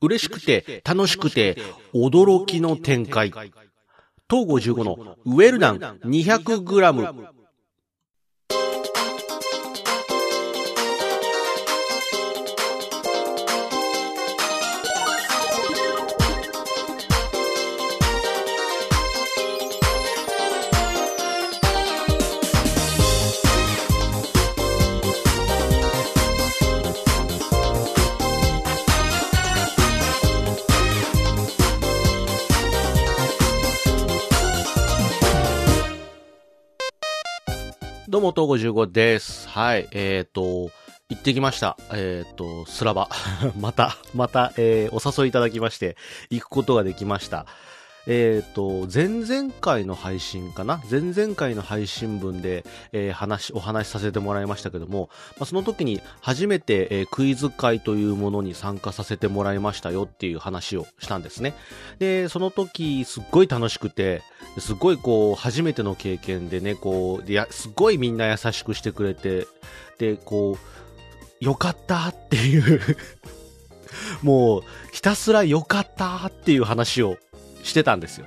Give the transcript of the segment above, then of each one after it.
嬉しくて、楽しくて、驚きの展開。東郷15のウェルダン 200g。どうも、東郷15です。はい、えっ、ー、と、行ってきました。えっ、ー、と、スラバ。また、また、えー、お誘いいただきまして、行くことができました。えっ、ー、と、前々回の配信かな？前々回の配信分で、えー、話、お話しさせてもらいましたけども、まあ、その時に初めて、えー、クイズ会というものに参加させてもらいましたよっていう話をしたんですね。で、その時、すっごい楽しくて、すっごいこう、初めての経験でね、こう、いや、すっごいみんな優しくしてくれて、で、こう、よかったっていう もう、ひたすらよかったっていう話をしてたんですよ。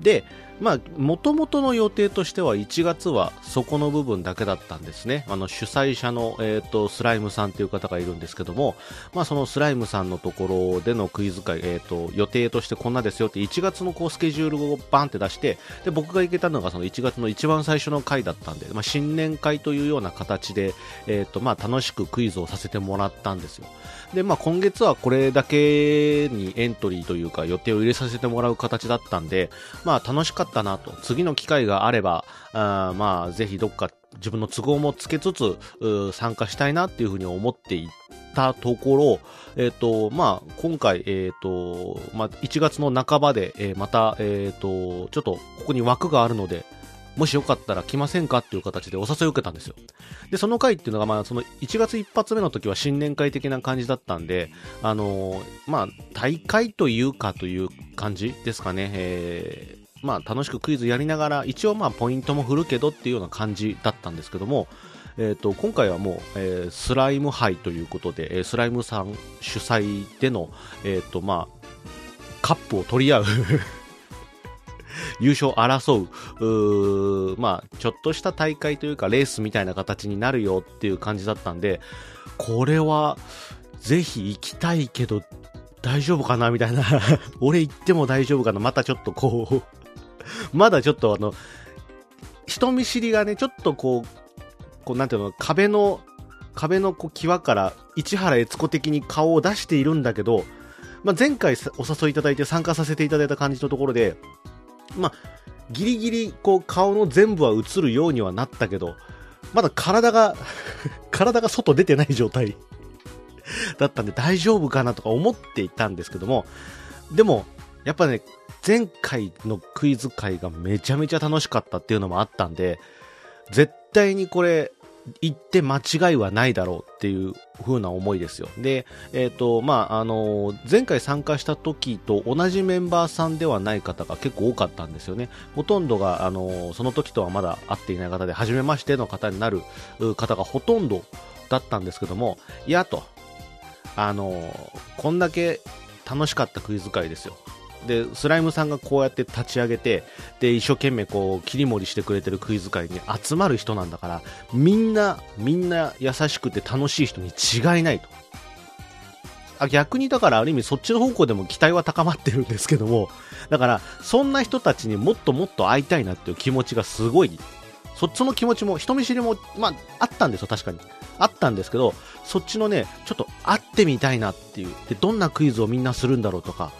で、まあ、もともとの予定としては1月はそこの部分だけだったんですね。あの、主催者の、えっ、ー、と、スライムさんという方がいるんですけども、まあ、そのスライムさんのところでのクイズ会、えっ、ー、と、予定としてこんなですよって1月のこう、スケジュールをバンって出して、で、僕が行けたのがその1月の一番最初の回だったんで、まあ、新年会というような形で、えっ、ー、と、まあ、楽しくクイズをさせてもらったんですよ。で、まあ、今月はこれだけにエントリーというか予定を入れさせてもらう形だったんで、まあ、楽しかったなと。次の機会があれば、あまあ、ぜひどっか自分の都合もつけつつ、参加したいなっていうふうに思っていたところ、えっ、ー、と、まあ、今回、えっ、ー、と、まあ、1月の半ばで、えー、また、えっ、と、ちょっと、ここに枠があるので、もしよかったら来ませんか？っていう形でお誘いを受けたんですよ。で、その回っていうのが、まあ、その1月一発目の時は新年会的な感じだったんで、あのー、まあ、大会というかという感じですかね。えー、まあ、楽しくクイズやりながら、一応まあ、ポイントも振るけどっていうような感じだったんですけども、えーと、今回はもう、えー、スライム杯ということで、えー、スライムさん主催での、えーとまあ、カップを取り合う優勝争うう、まあ、ちょっとした大会というか、レースみたいな形になるよっていう感じだったんで、これは、ぜひ行きたいけど、大丈夫かな？みたいな。俺行っても大丈夫かな？またちょっとこう まだちょっとあの、人見知りがね、ちょっとこう、こうなんていうの、壁の、壁のこう際から市原悦子的に顔を出しているんだけど、まあ、前回お誘いいただいて参加させていただいた感じのところで、まあ、ギリギリ、こう、顔の全部は映るようにはなったけど、まだ体が 体が外出てない状態 だったんで大丈夫かなとか思っていたんですけども、でも、やっぱね、前回のクイズ会がめちゃめちゃ楽しかったっていうのもあったんで、絶対にこれ、行って間違いはないだろうっていう風な思いですよ。で、えっ、ー、と、まあ、あの、前回参加した時と同じメンバーさんではない方が結構多かったんですよね。ほとんどが、あの、その時とはまだ会っていない方で、初めましての方になる方がほとんどだったんですけども、いやと、あの、こんだけ楽しかったクイズ会ですよ。でスライムさんがこうやって立ち上げてで一生懸命こう切り盛りしてくれてるクイズ界に集まる人なんだからみんなみんな優しくて楽しい人に違いないと。あ逆にだからある意味そっちの方向でも期待は高まってるんですけどもだからそんな人たちにもっともっと会いたいなっていう気持ちがすごいそっちの気持ちも人見知りもまああったんですよ確かに。あったんですけどそっちのねちょっと会ってみたいなっていう。でどんなクイズをみんなするんだろうとか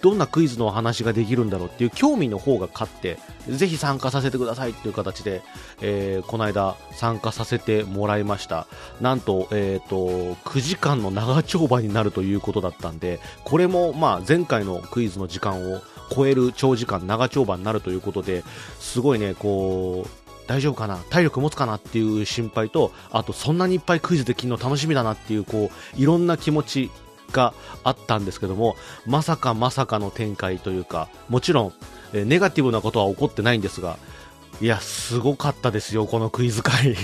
どんなクイズのお話ができるんだろうっていう興味の方が勝って、ぜひ参加させてくださいっていう形で、えー、この間参加させてもらいました。なんと、えっ、ー、と、9時間の長丁場になるということだったんで、これも、まあ、前回のクイズの時間を超える長時間、長丁場になるということで、すごいね、こう、大丈夫かな体力持つかなっていう心配と、あとそんなにいっぱいクイズできるの楽しみだなっていう、こう、いろんな気持ちがあったんですけども、まさかまさかの展開というか、もちろん、えネガティブなことは起こってないんですが、いや、すごかったですよ、このクイズ会。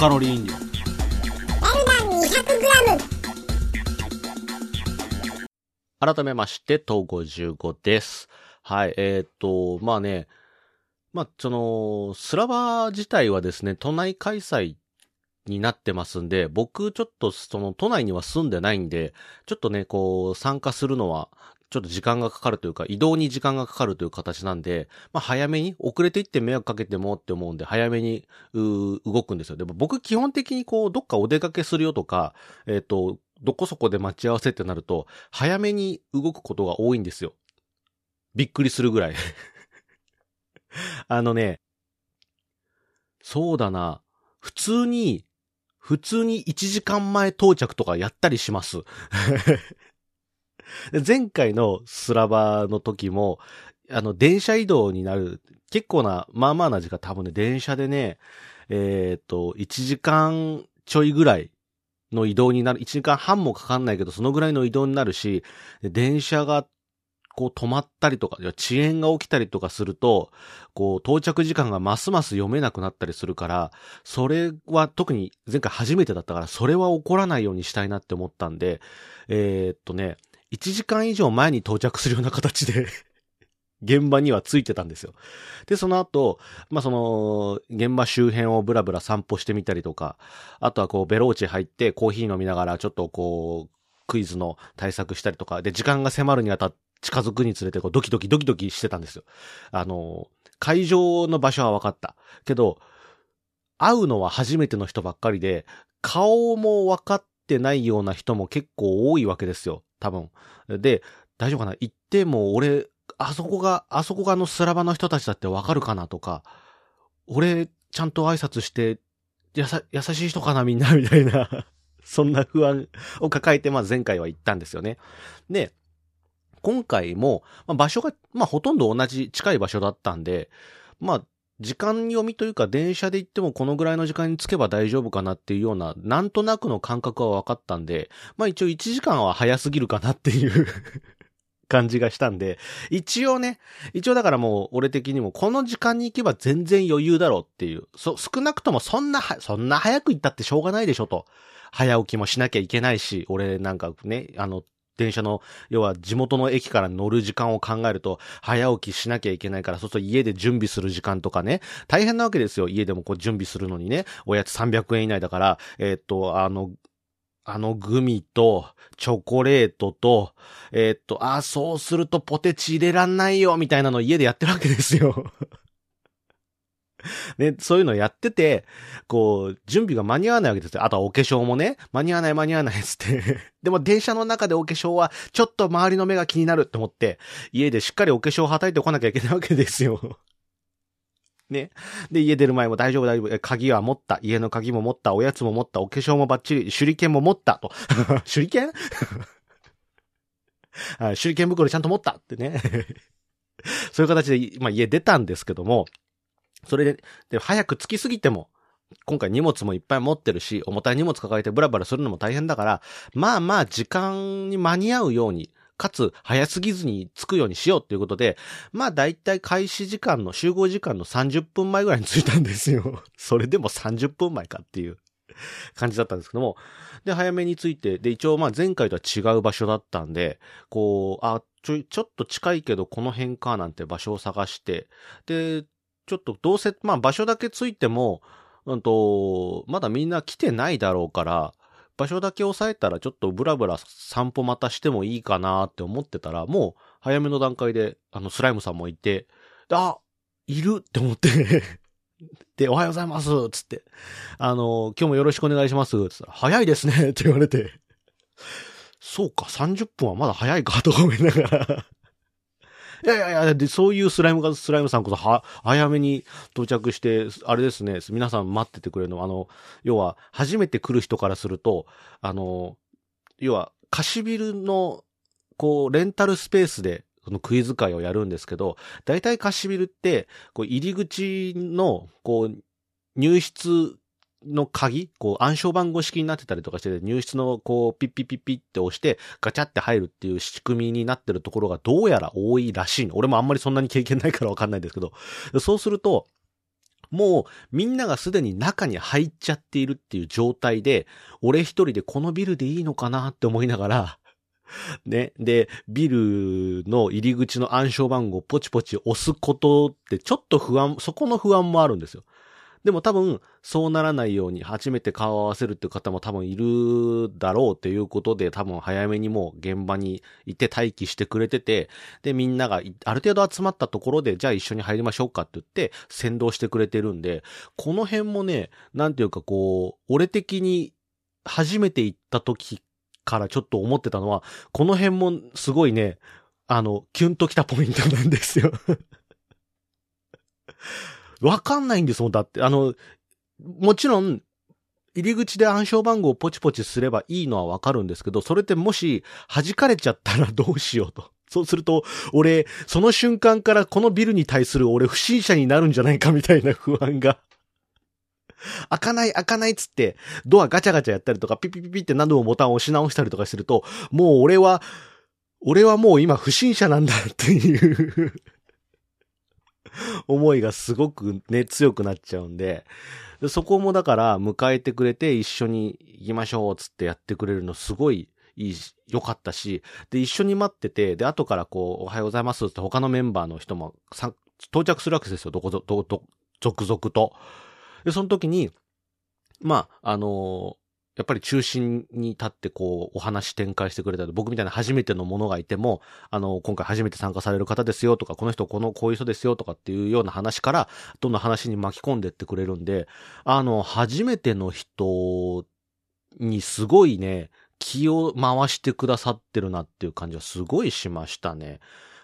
カロリー飲料。ラルダン 200g 改めまして、東55です。はい、えーっと、まあね、まあ、その、スラバ自体はですね、都内開催になってますんで、僕ちょっとその都内には住んでないんで、ちょっとね、こう、参加するのは、ちょっと時間がかかるというか、移動に時間がかかるという形なんで、まあ早めに、遅れていって迷惑かけてもって思うんで、早めに、う動くんですよ。でも僕基本的にこう、どっかお出かけするよとか、えっ、と、どこそこで待ち合わせってなると、早めに動くことが多いんですよ。びっくりするぐらい。あのね、そうだな、普通に、普通に1時間前到着とかやったりします。前回のスラバの時も、あの、電車移動になる、結構な、まあまあな時間、多分ね、電車でね、えっ、と、1時間ちょいぐらいの移動になる、1時間半もかかんないけど、そのぐらいの移動になるし、電車が、こう止まったりとか、遅延が起きたりとかすると、こう到着時間がますます読めなくなったりするから、それは特に前回初めてだったから、それは起こらないようにしたいなって思ったんで、えーっとね、1時間以上前に到着するような形で、現場にはついてたんですよ。で、その後、まあ、その、現場周辺をブラブラ散歩してみたりとか、あとはこう、ベローチ入ってコーヒー飲みながら、ちょっとこう、クイズの対策したりとか、で、時間が迫るにあたって、近づくにつれて、こう、ドキドキドキドキしてたんですよ。あの、会場の場所は分かった。けど、会うのは初めての人ばっかりで、顔も分かってないような人も結構多いわけですよ。多分。で、大丈夫かな？行っても俺、あそこが、あそこがあのスラバの人たちだって分かるかなとか、俺、ちゃんと挨拶して、やさ、優しい人かなみんなみたいな、そんな不安を抱えて、まあ前回は行ったんですよね。で、今回も、まあ、場所が、まあ、ほとんど同じ近い場所だったんで、まあ、時間読みというか電車で行ってもこのぐらいの時間に着けば大丈夫かなっていうような、なんとなくの感覚は分かったんで、まあ一応1時間は早すぎるかなっていう 感じがしたんで、一応ね、一応だからもう俺的にもこの時間に行けば全然余裕だろうっていう、そ、少なくともそんな、そんな早く行ったってしょうがないでしょと。早起きもしなきゃいけないし、俺なんかね、あの、電車の、要は地元の駅から乗る時間を考えると、早起きしなきゃいけないから、そうすると家で準備する時間とかね、大変なわけですよ。家でもこう準備するのにね、おやつ300円以内だから、えーっと、あの、あのグミと、チョコレートと、えーっと、あ、そうするとポテチ入れらんないよ、みたいなの家でやってるわけですよ。ね、そういうのやってて、こう、準備が間に合わないわけですよ。あとはお化粧もね、間に合わない間に合わないっつって。でも電車の中でお化粧は、ちょっと周りの目が気になるって思って、家でしっかりお化粧をはたいてこなきゃいけないわけですよ。ね。で、家出る前も大丈夫大丈夫。鍵は持った。家の鍵も持った。おやつも持った。お化粧もバッチリ。手裏剣も持った。と。手裏剣？はい手裏剣袋ちゃんと持ったってね。そういう形で、まあ家出たんですけども、それで、で、早く着きすぎても、今回荷物もいっぱい持ってるし、重たい荷物抱えてブラブラするのも大変だから、まあまあ時間に間に合うように、かつ早すぎずに着くようにしようっていうことで、まあ大体開始時間の、集合時間の30分前ぐらいに着いたんですよ。それでも30分前かっていう感じだったんですけども。で、早めに着いて、で、一応まあ前回とは違う場所だったんで、こう、あ、ちょ、ちょっと近いけどこの辺かなんて場所を探して、で、ちょっとどうせ、まあ場所だけついても、うんと、まだみんな来てないだろうから、場所だけ押さえたらちょっとブラブラ散歩またしてもいいかなって思ってたら、もう早めの段階で、あの、スライムさんもいて、あ、いるって思って、で、おはようございますつって、あの、今日もよろしくお願いしますつったら、早いですねって言われて、そうか、30分はまだ早いかと思いながら、いやいやいや、で、そういうスライムが、スライムさんこそ、は、早めに到着して、あれですね、皆さん待っててくれるの、あの、要は、初めて来る人からすると、あの、要は、貸しビルの、こう、レンタルスペースで、そのクイズ会をやるんですけど、大体貸しビルって、こう、入り口の、こう、入室の鍵、こう暗証番号式になってたりとかして、入室のこうピッピッピッピッって押してガチャって入るっていう仕組みになってるところがどうやら多いらしいの。俺もあんまりそんなに経験ないからわかんないですけど、そうすると、もうみんながすでに中に入っちゃっているっていう状態で、俺一人でこのビルでいいのかなって思いながら、ね。で、ビルの入り口の暗証番号をポチポチ押すことってちょっと不安、そこの不安もあるんですよ。でも多分、そうならないように、初めて顔を合わせるっていう方も多分いるだろうということで、多分早めにもう現場にいて待機してくれてて、で、みんながある程度集まったところで、じゃあ一緒に入りましょうかって言って、先導してくれてるんで、この辺もね、なんていうかこう、俺的に初めて行った時からちょっと思ってたのは、この辺もすごいね、あの、キュンときたポイントなんですよ。わかんないんですもん。だって、あの、もちろん、入り口で暗証番号をポチポチすればいいのはわかるんですけど、それってもし弾かれちゃったらどうしようと。そうすると、俺、その瞬間からこのビルに対する俺不審者になるんじゃないかみたいな不安が。開かない開かないっつって、ドアガチャガチャやったりとか、ピピピピって何度もボタンを押し直したりとかすると、もう俺は、俺はもう今不審者なんだっていう 思いがすごくね、強くなっちゃうんで、でそこもだから迎えてくれて一緒に行きましょうつってやってくれるのすごいいいし、良かったし、で、一緒に待ってて、で、後からこう、おはようございますって他のメンバーの人もさ到着するわけですよ、どこぞ、ど、ど、続々と。で、その時に、まあ、あのやっぱり中心に立ってこう、お話展開してくれたり、僕みたいな初めてのものがいても、あの、今回初めて参加される方ですよとか、この人この、こういう人ですよとかっていうような話から、どんどん話に巻き込んでってくれるんで、あの、初めての人にすごいね、気を回してくださってるなっていう感じはすごいしましたね。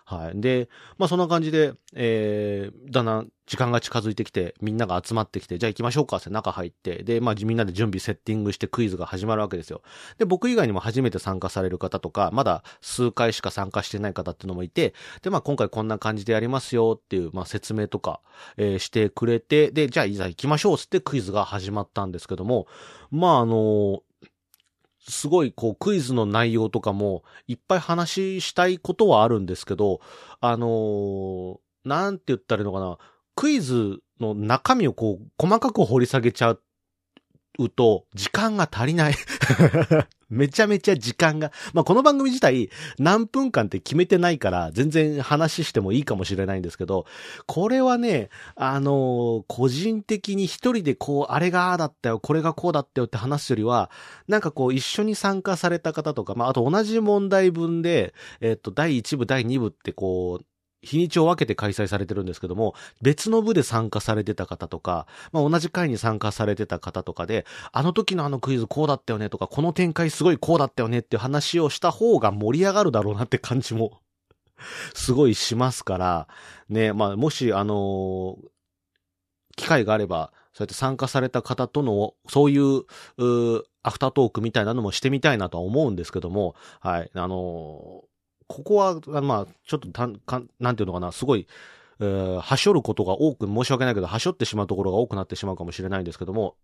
はい。で、まあそんな感じで、えー、だんだん時間が近づいてきて、みんなが集まってきて、じゃあ行きましょうかって中入って、で、まあみんなで準備セッティングしてクイズが始まるわけですよ。で、僕以外にも初めて参加される方とか、まだ数回しか参加してない方っていうのもいて、で、まあ今回こんな感じでやりますよっていう、まあ説明とか、えーしてくれて、で、じゃあいざ行きましょうっつってクイズが始まったんですけども、まああのすごいこうクイズの内容とかもいっぱい話したいことはあるんですけど、あのーなんて言ったらいいのかな、クイズの中身をこう細かく掘り下げちゃうと時間が足りない。めちゃめちゃ時間が。まあ、この番組自体何分間って決めてないから全然話してもいいかもしれないんですけど、これはね、あのー個人的に一人でこう、あれがああだったよ、これがこうだったよって話すよりは、なんかこう、一緒に参加された方とか、まあ、あと同じ問題文で、えっと、第1部、第2部ってこう、日にちを分けて開催されてるんですけども、別の部で参加されてた方とか、まあ、同じ回に参加されてた方とかで、あの時のあのクイズこうだったよねとか、この展開すごいこうだったよねっていう話をした方が盛り上がるだろうなって感じも、すごいしますから、ね、まあ、もし、あのー機会があれば、そうやって参加された方との、そういう、うアフタートークみたいなのもしてみたいなとは思うんですけども、はい、あのーここは、まあ、ちょっとたん、かんなんていうのかな、すごい、えー、はしょることが多く、申し訳ないけど、はしょってしまうところが多くなってしまうかもしれないんですけども、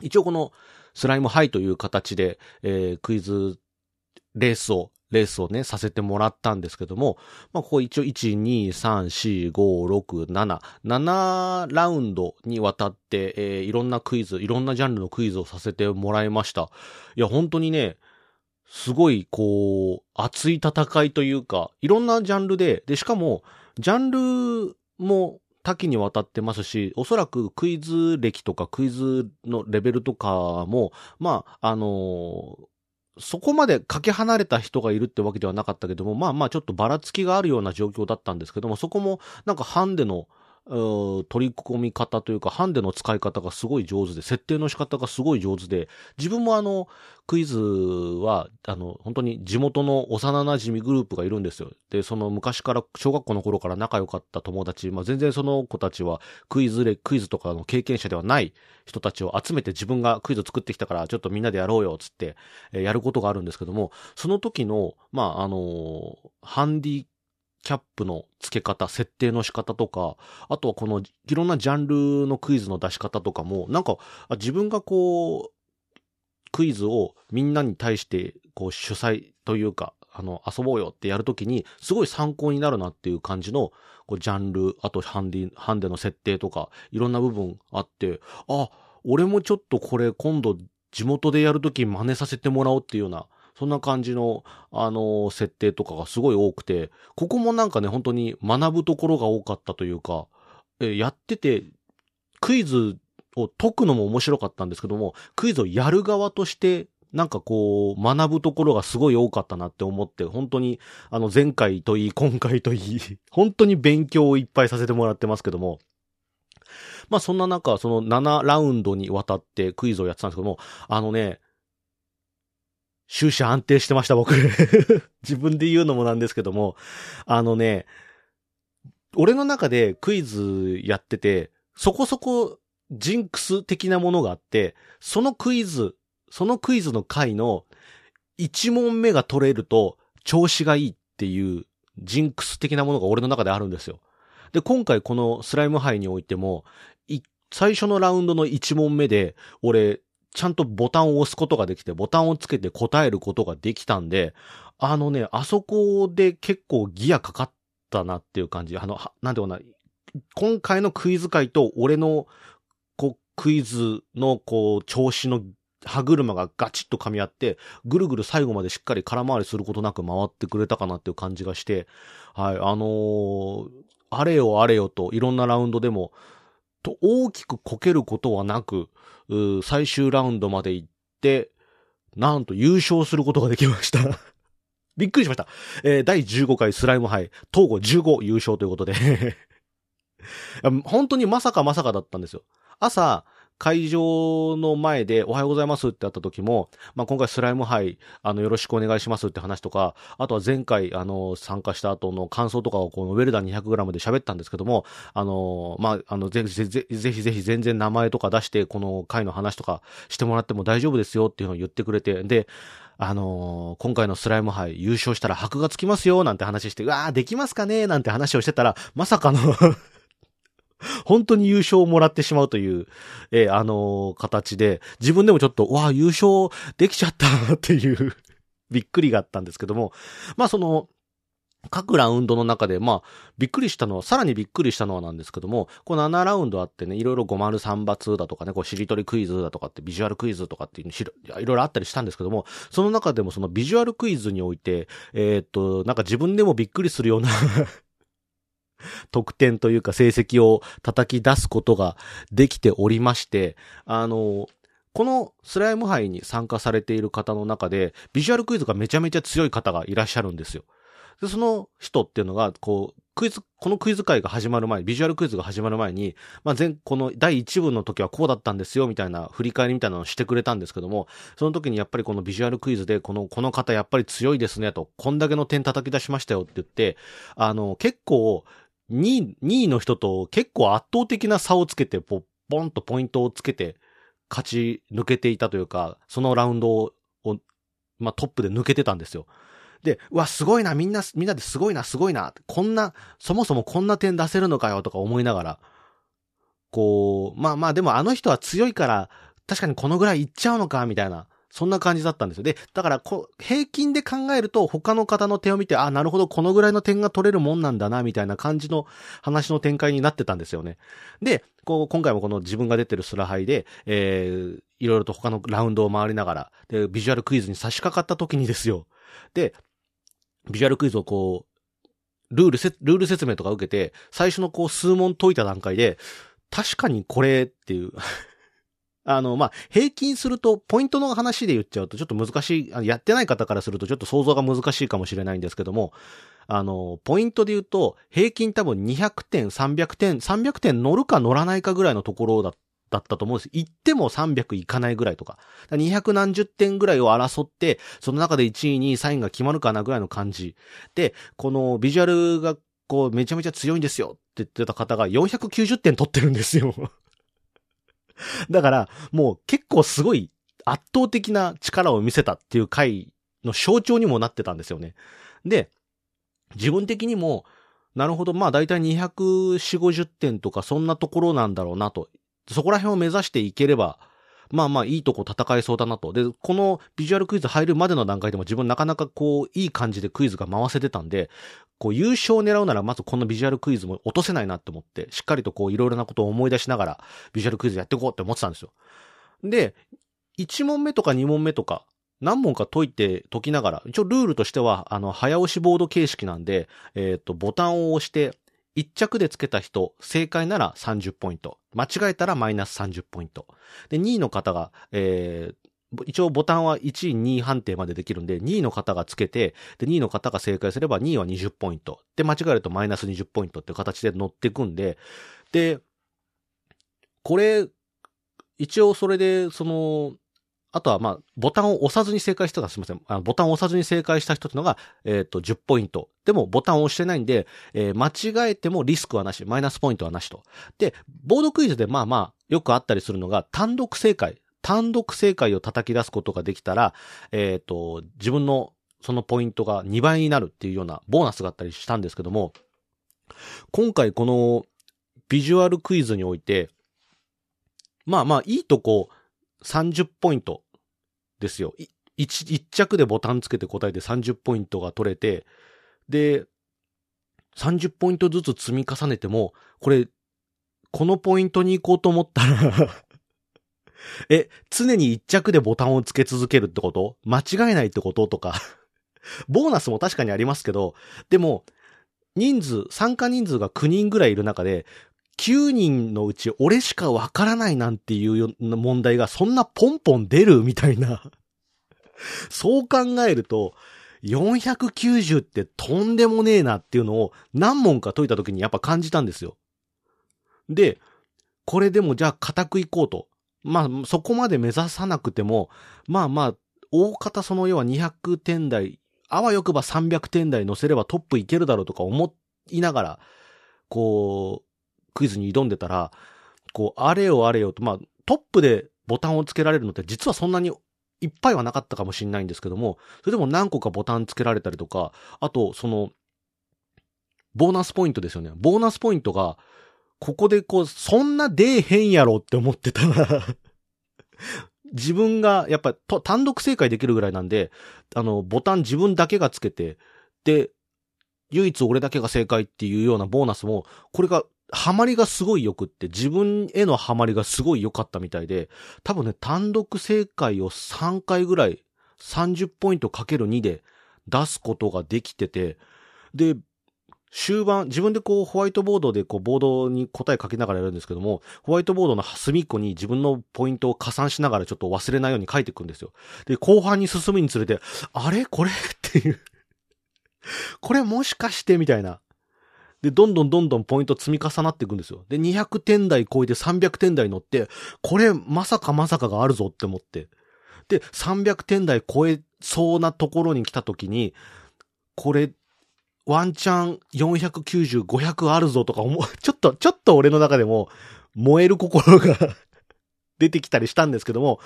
一応このスライムハイという形で、えークイズレースを、レースをね、させてもらったんですけども、まあ、ここ一応1、2、3、4、5、6、7、7ラウンドにわたって、えーいろんなクイズ、いろんなジャンルのクイズをさせてもらいました。いや、本当にね、すごい、こう、熱い戦いというか、いろんなジャンルで、で、しかも、ジャンルも多岐にわたってますし、おそらくクイズ歴とかクイズのレベルとかも、まあ、あのそこまでかけ離れた人がいるってわけではなかったけども、まあまあちょっとばらつきがあるような状況だったんですけども、そこもなんかハンデの、取り込み方というか、ハンデの使い方がすごい上手で、設定の仕方がすごい上手で、自分もあの、クイズは、あの、本当に地元の幼馴染グループがいるんですよ。で、その昔から、小学校の頃から仲良かった友達、まあ全然その子たちはクイズレ、クイズとかの経験者ではない人たちを集めて自分がクイズ作ってきたから、ちょっとみんなでやろうよ、つって、えやることがあるんですけども、その時の、まあ、あのハンディキャップの付け方、設定の仕方とか、あとはこのいろんなジャンルのクイズの出し方とかも、なんか自分がこう、クイズをみんなに対してこう主催というか、あの、遊ぼうよってやるときに、すごい参考になるなっていう感じの、こう、ジャンル、あとハンディ、ハンデの設定とか、いろんな部分あって、あ、俺もちょっとこれ今度地元でやるとき真似させてもらおうっていうような、そんな感じの、あの、設定とかがすごい多くて、ここもなんかね、本当に学ぶところが多かったというか、えやってて、クイズを解くのも面白かったんですけども、クイズをやる側としてなんかこう、学ぶところがすごい多かったなって思って、本当に、あの、前回といい、今回といい、本当に勉強をいっぱいさせてもらってますけども、まあそんな中、その7ラウンドにわたってクイズをやってたんですけども、あのね、終始安定してました、僕。自分で言うのもなんですけども、あのね、俺の中でクイズやってて、そこそこジンクス的なものがあって、そのクイズそのクイズの回の1問目が取れると調子がいいっていうジンクス的なものが俺の中であるんですよ。で、今回このスライム杯においても、最初のラウンドの1問目で、俺、ちゃんとボタンを押すことができて、ボタンをつけて答えることができたんで、あのね、あそこで結構ギアかかったなっていう感じ。あの、なんていうかな、今回のクイズ界と俺の、こう、クイズの、こう、調子の歯車がガチッと噛み合って、ぐるぐる最後までしっかり空回りすることなく回ってくれたかなっていう感じがして、はい、あのー、あれよあれよといろんなラウンドでも、と大きくこけることはなく、最終ラウンドまで行って、なんと優勝することができました びっくりしました。えー、第15回スライム杯、東郷15優勝ということで 本当にまさかまさかだったんですよ。朝、会場の前でおはようございますってあった時も、まあ、今回スライム杯、あの、よろしくお願いしますって話とか、あとは前回、あの、参加した後の感想とかをこのウェルダン 200g で喋ったんですけども、あの、まあ、あの、ぜひぜひぜひぜひ全然名前とか出して、この回の話とかしてもらっても大丈夫ですよっていうのを言ってくれて、で、あのー、今回のスライム杯優勝したら箔がつきますよなんて話して、うわーできますかね？なんて話をしてたら、まさかの 本当に優勝をもらってしまうという、えー、あのー、形で、自分でもちょっと、わあ、優勝できちゃったっていう びっくりがあったんですけども、まあその、各ラウンドの中で、まあ、びっくりしたのは、さらにびっくりしたのはなんですけども、この7ラウンドあってね、いろいろ503罰だとかね、こう、しりとりクイズだとかって、ビジュアルクイズとかっていういろいろあったりしたんですけども、その中でもそのビジュアルクイズにおいて、えー、っと、なんか自分でもびっくりするような 得点というか成績を叩き出すことができておりまして、あの、このスライム杯に参加されている方の中で、ビジュアルクイズがめちゃめちゃ強い方がいらっしゃるんですよ。で、その人っていうのが、こう、クイズ、このクイズ会が始まる前、ビジュアルクイズが始まる前に、まあ、前、この第1部の時はこうだったんですよ、みたいな振り返りみたいなのをしてくれたんですけども、その時にやっぱりこのビジュアルクイズで、この、この方やっぱり強いですね、と、こんだけの点叩き出しましたよって言って、あの、結構、2位、2位の人と結構圧倒的な差をつけて、ポポンとポイントをつけて、勝ち抜けていたというか、そのラウンドを、まあ、トップで抜けてたんですよ。で、うわ、すごいな、みんな、みんなですごいな、すごいな、こんな、そもそもこんな点出せるのかよ、とか思いながら、こう、まあまあ、でもあの人は強いから、確かにこのぐらいいっちゃうのか、みたいな。そんな感じだったんですよ。で、だからこう、平均で考えると、他の方の手を見て、あ、なるほど、このぐらいの点が取れるもんなんだな、みたいな感じの話の展開になってたんですよね。で、こう、今回もこの自分が出てるスラハイで、えー、いろいろと他のラウンドを回りながら、で、ビジュアルクイズに差し掛かった時にですよ。で、ビジュアルクイズをこう、ルールせ、ルール説明とか受けて、最初のこう数問解いた段階で、確かにこれっていうあの、まあ、平均すると、ポイントの話で言っちゃうとちょっと難しい、やってない方からするとちょっと想像が難しいかもしれないんですけども、あの、ポイントで言うと、平均多分200点、300点、300点乗るか乗らないかぐらいのところだだったと思うんです。行っても300いかないぐらいとか。か200何十点ぐらいを争って、その中で1位にサインが決まるかなぐらいの感じ。で、このビジュアルがこうめちゃめちゃ強いんですよって言ってた方が490点取ってるんですよ だから、もう結構すごい圧倒的な力を見せたっていう回の象徴にもなってたんですよね。で、自分的にも、なるほど、まあ大体240、50点とかそんなところなんだろうなと。そこら辺を目指していければ、まあまあいいとこ戦えそうだなと。で、このビジュアルクイズ入るまでの段階でも自分なかなかこう、いい感じでクイズが回せてたんで、こう優勝を狙うならまずこのビジュアルクイズも落とせないなって思って、しっかりとこういろいろなことを思い出しながらビジュアルクイズやっていこうって思ってたんですよ。で、1問目とか2問目とか、何問か解いて解きながら、一応ルールとしては、あの、早押しボード形式なんで、えっ、ー、と、ボタンを押して、1着でつけた人、正解なら30ポイント。間違えたらマイナス30ポイント。で、2位の方が、えー、一応ボタンは1位、2位判定までできるんで、2位の方がつけて、で、2位の方が正解すれば2位は20ポイント。で、間違えるとマイナス20ポイントっていう形で乗っていくんで、で、これ、一応それで、その、あとは、まあ、ボタンを押さずに正解したらすみません。あのボタンを押さずに正解した人っていうのが、えっ、ー、と、10ポイント。でも、ボタンを押してないんで、えー、間違えてもリスクはなし、マイナスポイントはなしと。で、ボードクイズでまあまあ、よくあったりするのが、単独正解。単独正解を叩き出すことができたら、えっ、ー、と、自分のそのポイントが2倍になるっていうようなボーナスがあったりしたんですけども、今回このビジュアルクイズにおいて、まあまあ、いいとこ、30ポイントですよ。一着でボタンつけて答えて30ポイントが取れて、で、30ポイントずつ積み重ねても、これ、このポイントに行こうと思ったら え、常に一着でボタンをつけ続けるってこと？間違えないってこととかボーナスも確かにありますけど、でも、人数、参加人数が9人ぐらいいる中で、9人のうち俺しかわからないなんていう問題がそんなポンポン出るみたいな そう考えると、490ってとんでもねえなっていうのを何問か解いた時にやっぱ感じたんですよ。で、これでもじゃあ固くいこうと。まあ、そこまで目指さなくても、まあまあ、大方その要は200点台、あわよくば300点台乗せればトップいけるだろうとか思いながら、こう、クイズに挑んでたら、こう、あれよあれよと、まあ、トップでボタンをつけられるのって実はそんなにいっぱいはなかったかもしれないんですけども、それでも何個かボタンつけられたりとか、あと、その、ボーナスポイントですよね。ボーナスポイントが、ここでこう、そんな出えへんやろって思ってたら 自分が、やっぱり単独正解できるぐらいなんで、あの、ボタン自分だけがつけて、で、唯一俺だけが正解っていうようなボーナスも、これがハマりがすごい良くって、自分へのハマりがすごい良かったみたいで、多分ね、単独正解を3回ぐらい、30ポイントかける2で出すことができてて、で、終盤、自分でこうホワイトボードでこうボードに答え書きながらやるんですけども、ホワイトボードの隅っこに自分のポイントを加算しながらちょっと忘れないように書いていくんですよ。で、後半に進むにつれて、あれ？これ？っていうこれもしかして？みたいな。で、どんどんどんどんポイント積み重なっていくんですよ。で、200点台超えて300点台乗って、これまさかまさかがあるぞって思って。で、300点台超えそうなところに来た時に、これ、ワンチャン490、500あるぞとか思う、ちょっと、ちょっと俺の中でも燃える心が 出てきたりしたんですけども、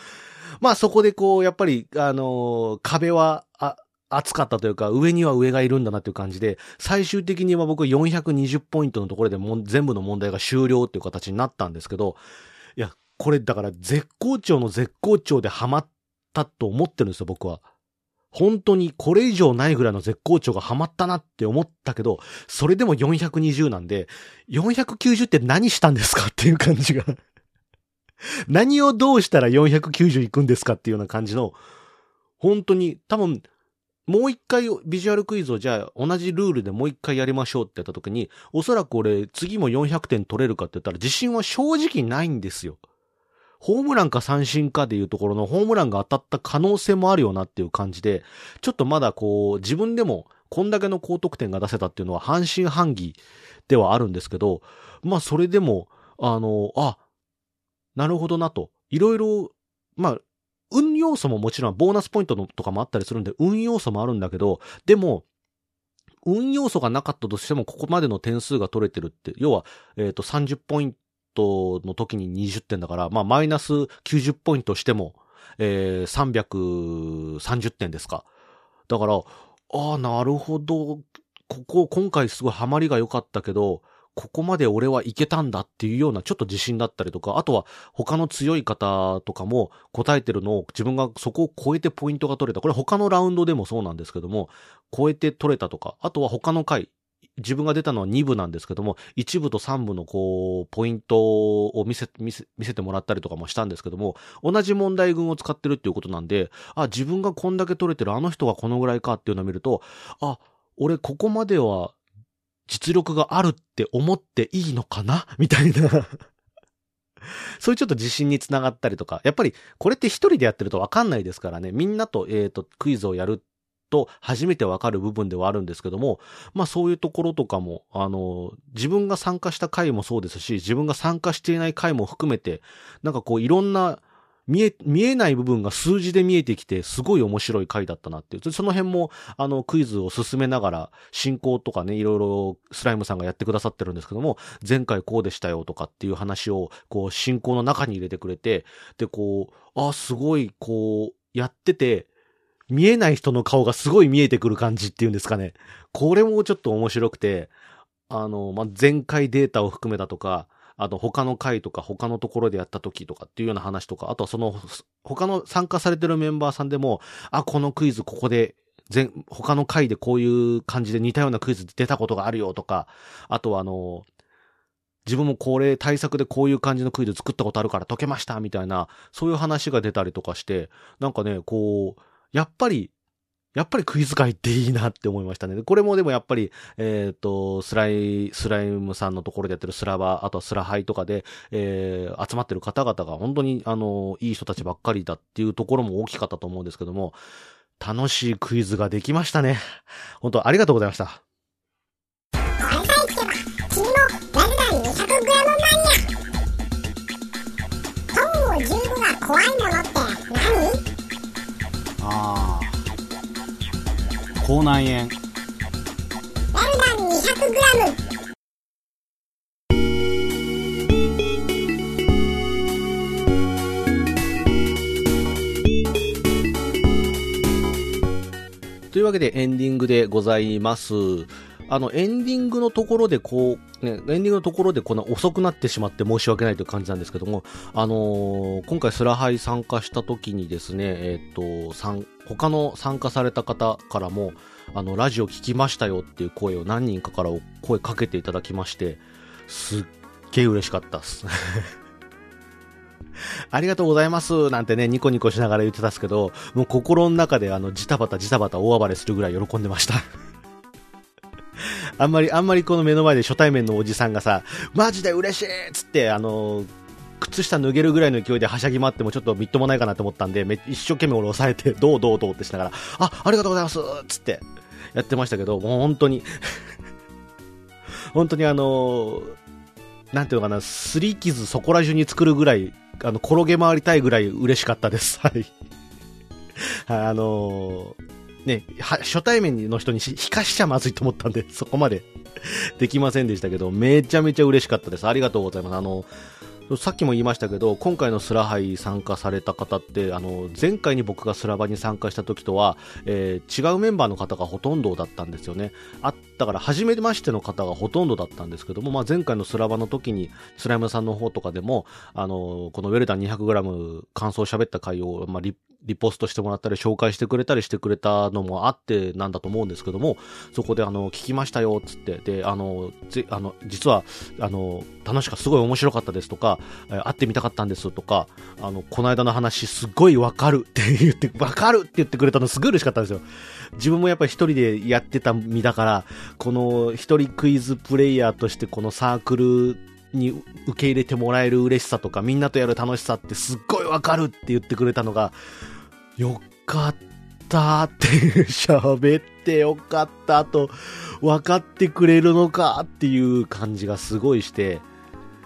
まあそこでこう、やっぱり、あのー、壁は、あ、熱かったというか、上には上がいるんだなっていう感じで、最終的には僕420ポイントのところでも全部の問題が終了っていう形になったんですけど、いや、これだから絶好調の絶好調でハマったと思ってるんですよ、僕は。本当にこれ以上ないぐらいの絶好調がハマったなって思ったけど、それでも420なんで、490って何したんですかっていう感じが 何をどうしたら490いくんですかっていうような感じの、本当に多分もう一回ビジュアルクイズをじゃあ同じルールでもう一回やりましょうってやった時に、おそらく俺次も400点取れるかって言ったら自信は正直ないんですよ。ホームランか三振かでいうところのホームランが当たった可能性もあるよなっていう感じで、ちょっとまだこう自分でもこんだけの高得点が出せたっていうのは半信半疑ではあるんですけど、まあそれでも、あの、あ、なるほどなと。いろいろ、まあ運要素ももちろんボーナスポイントのとかもあったりするんで、運要素もあるんだけど、でも、運要素がなかったとしても、ここまでの点数が取れてるって、要は、えっ、ー、と、30ポイントの時に20点だから、まあ、マイナス90ポイントしても、えー、330点ですか。だから、ああ、なるほど。ここ、今回すごいハマりが良かったけど、ここまで俺はいけたんだっていうようなちょっと自信だったりとか、あとは他の強い方とかも答えてるのを自分がそこを超えてポイントが取れた。これ他のラウンドでもそうなんですけども、超えて取れたとか、あとは他の回、自分が出たのは2部なんですけども、1部と3部のこう、ポイントを見せ、見せ、見せてもらったりとかもしたんですけども、同じ問題群を使ってるっていうことなんで、あ、自分がこんだけ取れてるあの人がこのぐらいかっていうのを見ると、あ、俺ここまでは実力があるって思っていいのかな？みたいな。そういうちょっと自信につながったりとか、やっぱりこれって一人でやってるとわかんないですからね、みんなと、えっ、と、クイズをやると初めてわかる部分ではあるんですけども、まあそういうところとかも、あの、自分が参加した回もそうですし、自分が参加していない回も含めて、なんかこういろんな見え、見えない部分が数字で見えてきて、すごい面白い回だったなっていう。その辺も、あの、クイズを進めながら、進行とかね、いろいろスライムさんがやってくださってるんですけども、前回こうでしたよとかっていう話を、こう、進行の中に入れてくれて、で、こう、あ、すごい、こう、やってて、見えない人の顔がすごい見えてくる感じっていうんですかね。これもちょっと面白くて、あの、まあ、前回データを含めたとか、あの、他の回とか他のところでやった時とかっていうような話とか、あとはその、他の参加されてるメンバーさんでも、あ、このクイズここで、全、他の回でこういう感じで似たようなクイズ出たことがあるよとか、あとはあの、自分もこれ対策でこういう感じのクイズ作ったことあるから解けましたみたいな、そういう話が出たりとかして、なんかね、こう、やっぱりやっぱりクイズ界っていいなって思いましたね。これもでもやっぱり、えっ、ー、と、スライ、スライムさんのところでやってるスラバ、あとはスラハイとかで、えー、集まってる方々が本当に、あの、いい人たちばっかりだっていうところも大きかったと思うんですけども、楽しいクイズができましたね。本当ありがとうございました。口内炎ダルダン 200g というわけでエンディングでございます。あの、エンディングのところでこう、ね、エンディングのところでこんな遅くなってしまって申し訳ないという感じなんですけども、あのー、今回スラハイ参加した時にですね、えっ、ー、と、他の参加された方からも、あの、ラジオ聞きましたよっていう声を何人かから声かけていただきまして、すっげえ嬉しかったっす。ありがとうございますなんてね、ニコニコしながら言ってたんですけど、もう心の中であの、ジタバタジタバタ大暴れするぐらい喜んでました あんまり、あんまりこの目の前で初対面のおじさんがさ、マジで嬉しいっつって、あの靴下脱げるぐらいの勢いではしゃぎ回ってもちょっとみっともないかなと思ったんで、め一生懸命俺抑えて、どうどうどうってしながら、あ、ありがとうございますっつってやってましたけど、もう本当に 本当にあのなんていうのかな、すり傷そこら中に作るぐらい、あの、転げ回りたいぐらい嬉しかったです。はい。あのー、ね、初対面の人に引かしちゃまずいと思ったんで、そこまで できませんでしたけど、めちゃめちゃ嬉しかったです。ありがとうございます。あの、さっきも言いましたけど、今回のスラハイ参加された方って、あの、前回に僕がスラバに参加した時とは、えー、違うメンバーの方がほとんどだったんですよね。あ、だから、初めましての方がほとんどだったんですけども、まあ、前回のスラバの時に、スライムさんの方とかでも、あの、このウェルダン 200g 感想を喋った回を、まあ、リリポストしてもらったり紹介してくれたりしてくれたのもあってなんだと思うんですけども、そこであの、聞きましたよっ、つって、で、あの、ぜ、あの、実は、あの、楽しかすごい面白かったですとか、え会ってみたかったんですとか、あの、この間の話すごいわかる って言って、わかるって言ってくれたのすごい嬉しかったんですよ。自分もやっぱり一人でやってた身だから、この一人クイズプレイヤーとしてこのサークルに受け入れてもらえる嬉しさとか、みんなとやる楽しさってすっごいわかるって言ってくれたのが、よかったって喋ってよかったと分かってくれるのかっていう感じがすごいして、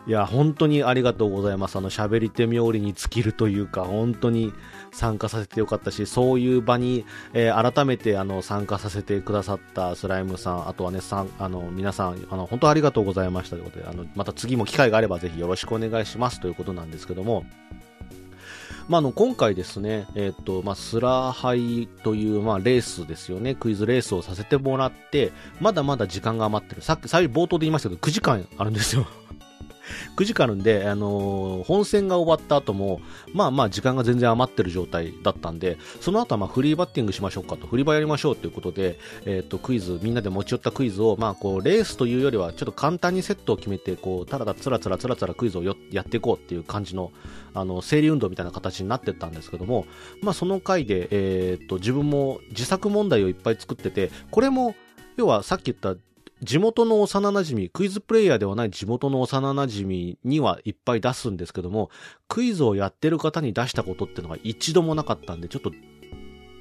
いや、本当にありがとうございます。あの、喋り手冥利に尽きるというか、本当に参加させてよかったし、そういう場に、えー、改めて、あの、参加させてくださったスライムさん、あとはね、さん、あの、皆さん、あの、本当ありがとうございました。ということで、あの、また次も機会があればぜひよろしくお願いします。ということなんですけども、まあ、の今回ですね、えっ、とまあ、スラハイという、まあ、レースですよね、クイズレースをさせてもらって、まだまだ時間が余ってる、さっき最初冒頭で言いましたけど、9時間あるんですよ。9時間あるんで、あのー本戦が終わった後も、まあまあ時間が全然余ってる状態だったんで、その後はまあフリーバッティングしましょうかと、フリーバやりましょうということで、えっ、と、クイズ、みんなで持ち寄ったクイズを、まあこう、レースというよりは、ちょっと簡単にセットを決めて、こう、ただだつらつらつらつらクイズをやっていこうっていう感じの、あの、整理運動みたいな形になってったんですけども、まあその回で、えっ、と、自分も自作問題をいっぱい作ってて、これも、要はさっき言った地元の幼馴染、クイズプレイヤーではない地元の幼馴染にはいっぱい出すんですけども、クイズをやってる方に出したことってのが一度もなかったんで、ちょっと、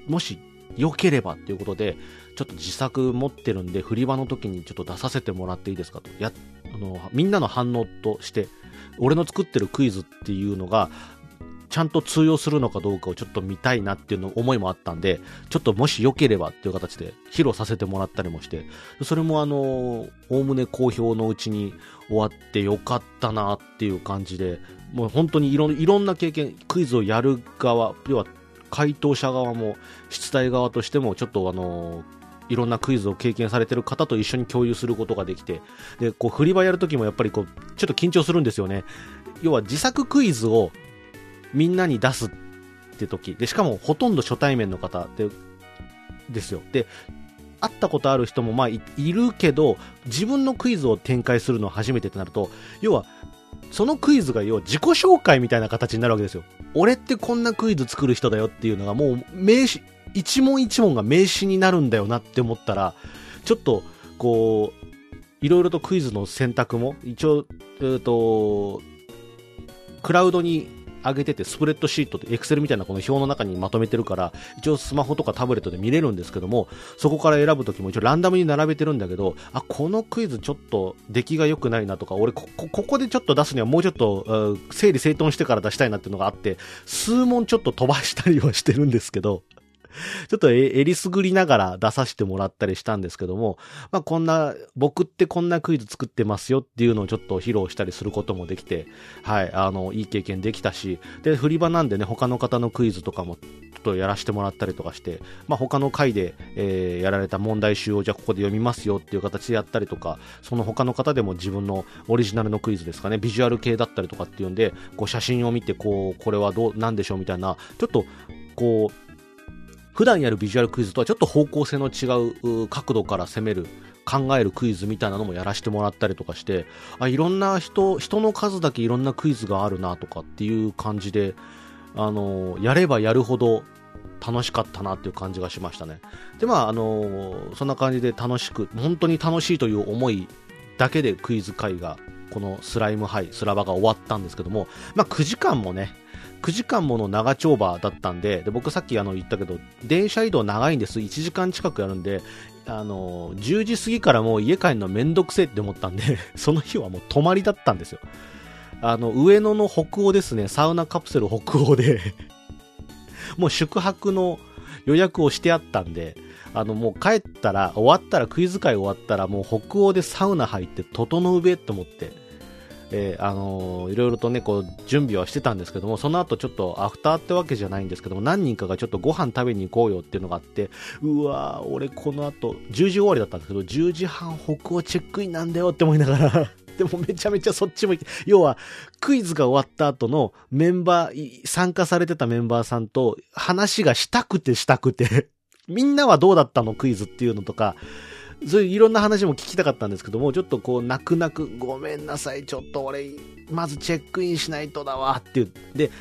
もし良ければっていうことで、ちょっと自作持ってるんで、振り場の時にちょっと出させてもらっていいですかと。や、あの、みんなの反応として、俺の作ってるクイズっていうのが、ちゃんと通用するのかどうかをちょっと見たいなっていうの思いもあったんで、ちょっともし良ければっていう形で披露させてもらったりもして、それもあの、おおむね好評のうちに終わってよかったなっていう感じで、もう本当にいろんいろんな経験、クイズをやる側、要は回答者側も出題側としてもちょっとあの、いろんなクイズを経験されてる方と一緒に共有することができて、で、こう振り場やるときもやっぱりこう、ちょっと緊張するんですよね。要は自作クイズをみんなに出すって時。でしかもほとんど初対面の方でですよ。で会ったことある人もまあいるけど自分のクイズを展開するのは初めてってなると要はそのクイズが要は自己紹介みたいな形になるわけですよ。俺ってこんなクイズ作る人だよっていうのがもう名詞一問一問が名詞になるんだよなって思ったらちょっとこういろいろとクイズの選択も一応、えー、とクラウドに上げてて、スプレッドシートで、エクセルみたいなこの表の中にまとめてるから、一応スマホとかタブレットで見れるんですけども、そこから選ぶときも一応ランダムに並べてるんだけど、あ、このクイズちょっと出来が良くないなとか、俺こ、ここでちょっと出すにはもうちょっと、整理整頓してから出したいなっていうのがあって、数問ちょっと飛ばしたりはしてるんですけど、ちょっとえりすぐりながら出させてもらったりしたんですけども、まあこんな、僕ってこんなクイズ作ってますよっていうのをちょっと披露したりすることもできて、はい、あの、いい経験できたし、で、振り場なんでね、他の方のクイズとかもちょっとやらせてもらったりとかして、まあ他の回で、えーやられた問題集をじゃあここで読みますよっていう形でやったりとか、その他の方でも自分のオリジナルのクイズですかね、ビジュアル系だったりとかっていうんで、こう写真を見て、こう、これはどう、なんでしょうみたいな、ちょっと、こう、普段やるビジュアルクイズとはちょっと方向性の違う角度から攻める考えるクイズみたいなのもやらせてもらったりとかしてあいろんな人人の数だけいろんなクイズがあるなとかっていう感じであのやればやるほど楽しかったなっていう感じがしましたね。でまああのそんな感じで楽しく本当に楽しいという思いだけでクイズ会がこのスライムハイスラバが終わったんですけどもまあ9時間もね9時間もの長丁場だったんでで僕さっきあの言ったけど電車移動長いんです。1時間近くやるんであの10時過ぎからもう家帰るのめんどくせえって思ったんで その日はもう泊まりだったんですよ。あの上野の北欧ですね。サウナカプセル北欧で。もう宿泊の予約をしてあったんであのもう帰ったら終わったらクイズ会終わったらもう北欧でサウナ入って整うべって思って。えーあのーいろいろとね、こう、準備はしてたんですけども、その後ちょっとアフターってわけじゃないんですけども、何人かがちょっとご飯食べに行こうよっていうのがあって、うわー、俺この後、10時終わりだったんですけど、10時半北欧チェックインなんだよって思いながら、でもめちゃめちゃそっちも行って、要は、クイズが終わった後のメンバー、参加されてたメンバーさんと話がしたくてしたくて、みんなはどうだったの？クイズっていうのとか、そういういろんな話も聞きたかったんですけども、ちょっとこう、泣く泣く、ごめんなさい、ちょっと俺、まずチェックインしないとだわっていう。で、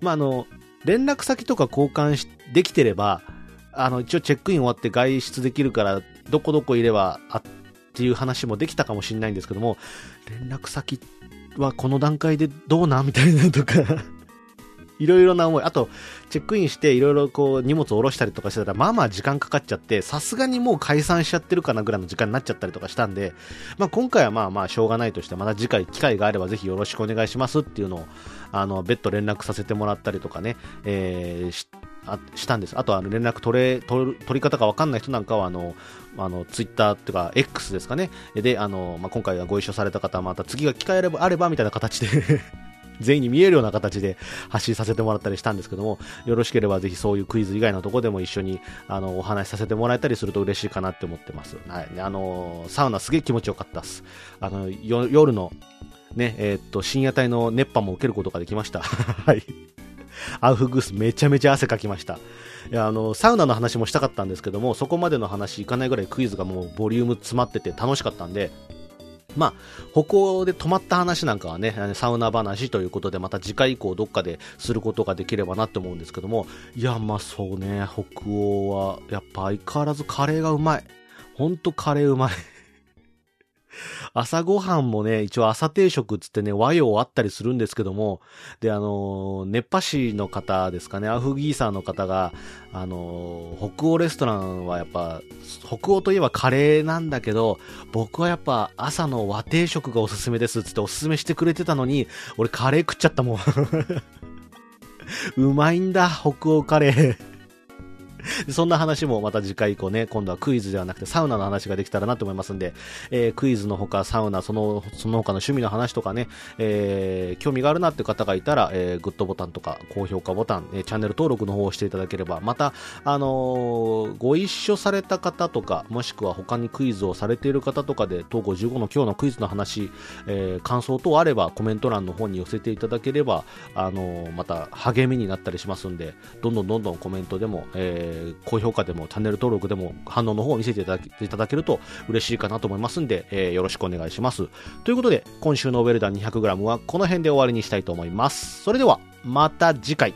まあ、あの、連絡先とか交換しできてれば、あの、一応チェックイン終わって外出できるから、どこどこいれば、あっていう話もできたかもしれないんですけども、連絡先はこの段階でどうなみたいなとか、いろいろな思い。あと、チェックインしていろいろこう荷物を下ろしたりとかしてたら、まあまあ時間かかっちゃって、さすがにもう解散しちゃってるかなぐらいの時間になっちゃったりとかしたんで、まあ今回はまあまあしょうがないとして、また次回機会があればぜひよろしくお願いしますっていうのを、あの、別途連絡させてもらったりとかね、えーしあしたんです。あとあの連絡取れ、取り方がわかんない人なんかは、あの、あの、ツイッターっていうか、X ですかね。で、あの、まあ、今回はご一緒された方はまた次が機会あれば、あればみたいな形で全員に見えるような形で発信させてもらったりしたんですけども、よろしければぜひそういうクイズ以外のとこでも一緒にあのお話しさせてもらえたりすると嬉しいかなって思ってます。はい。あのサウナすげえ気持ちよかったです。あの、夜のね、えー、っと、深夜帯の熱波も受けることができました。はい。アウフグースめちゃめちゃ汗かきました。いや、あの、サウナの話もしたかったんですけども、そこまでの話いかないぐらいクイズがもうボリューム詰まってて楽しかったんで、まあ、歩行で止まった話なんかはね、サウナ話ということで、また次回以降どっかですることができればなって思うんですけども、いや、まあそうね、北欧は、やっぱ相変わらずカレーがうまい。ほんとカレーうまい。朝ごはんもね、一応朝定食つってね、和洋あったりするんですけども、で、あの、熱波師の方ですかね、アフギーサーの方が、あの、北欧レストランはやっぱ、北欧といえばカレーなんだけど、僕はやっぱ朝の和定食がおすすめですつっておすすめしてくれてたのに、俺カレー食っちゃったもん。うまいんだ、北欧カレー。そんな話もまた次回以降ね、今度はクイズではなくてサウナの話ができたらなと思いますんで、えー、クイズのほかサウナ、その、その他の趣味の話とかね、えー、興味があるなって方がいたら、えー、グッドボタンとか高評価ボタン、えー、チャンネル登録の方をしていただければ、また、あのー、ご一緒された方とか、もしくは他にクイズをされている方とかで、東郷15の今日のクイズの話、えー、感想等あればコメント欄の方に寄せていただければ、あのー、また励みになったりしますんで、どんどんどんどんコメントでも、えーー、高評価でもチャンネル登録でも反応の方を見せていただいただけると嬉しいかなと思いますんで、えー、よろしくお願いします。ということで、今週のウェルダン 200g はこの辺で終わりにしたいと思います。それでは、また次回。